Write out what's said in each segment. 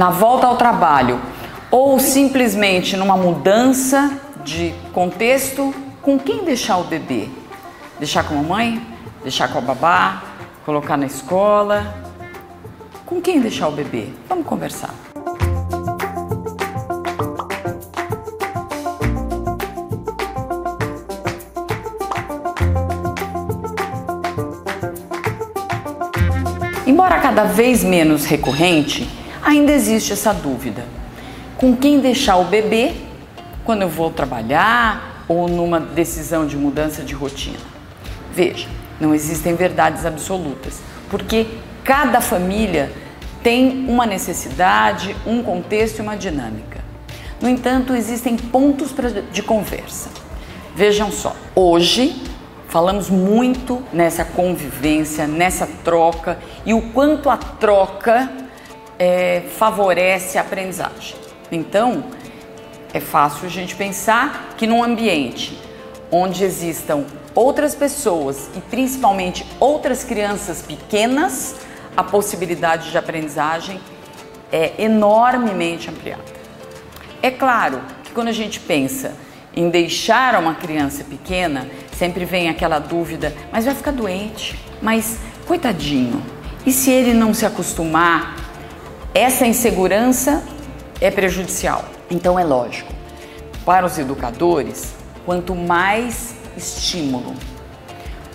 na volta ao trabalho ou simplesmente numa mudança de contexto, com quem deixar o bebê? Deixar com a mãe? Deixar com a babá? Colocar na escola? Com quem deixar o bebê? Vamos conversar. Embora cada vez menos recorrente, ainda existe essa dúvida. Com quem deixar o bebê quando eu vou trabalhar ou numa decisão de mudança de rotina? Veja, não existem verdades absolutas, porque cada família tem uma necessidade, um contexto e uma dinâmica. No entanto, existem pontos de conversa. Vejam só, hoje Falamos muito nessa convivência, nessa troca e o quanto a troca é, favorece a aprendizagem. Então, é fácil a gente pensar que num ambiente onde existam outras pessoas e principalmente outras crianças pequenas, a possibilidade de aprendizagem é enormemente ampliada. É claro que quando a gente pensa em deixar uma criança pequena, sempre vem aquela dúvida: mas vai ficar doente? Mas coitadinho, e se ele não se acostumar? Essa insegurança é prejudicial. Então é lógico, para os educadores, quanto mais estímulo,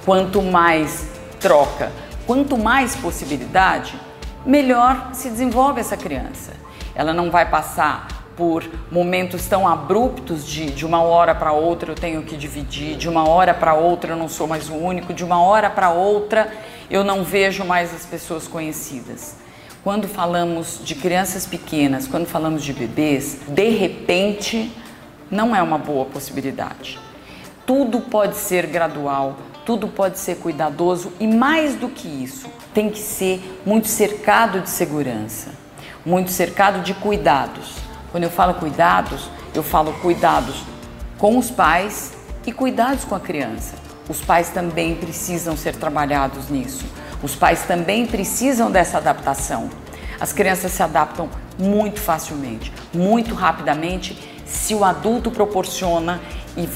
quanto mais troca, quanto mais possibilidade, melhor se desenvolve essa criança. Ela não vai passar por momentos tão abruptos de, de uma hora para outra eu tenho que dividir, de uma hora para outra eu não sou mais o único, de uma hora para outra eu não vejo mais as pessoas conhecidas. Quando falamos de crianças pequenas, quando falamos de bebês, de repente não é uma boa possibilidade. Tudo pode ser gradual, tudo pode ser cuidadoso e mais do que isso, tem que ser muito cercado de segurança, muito cercado de cuidados. Quando eu falo cuidados, eu falo cuidados com os pais e cuidados com a criança. Os pais também precisam ser trabalhados nisso. Os pais também precisam dessa adaptação. As crianças se adaptam muito facilmente, muito rapidamente, se o adulto proporciona e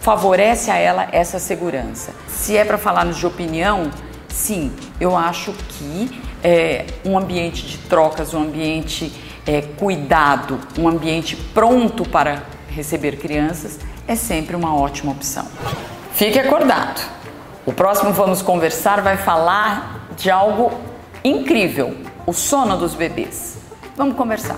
favorece a ela essa segurança. Se é para falarmos de opinião, sim, eu acho que é, um ambiente de trocas, um ambiente é, cuidado, um ambiente pronto para receber crianças, é sempre uma ótima opção. Fique acordado. O próximo Vamos Conversar vai falar de algo incrível: o sono dos bebês. Vamos conversar.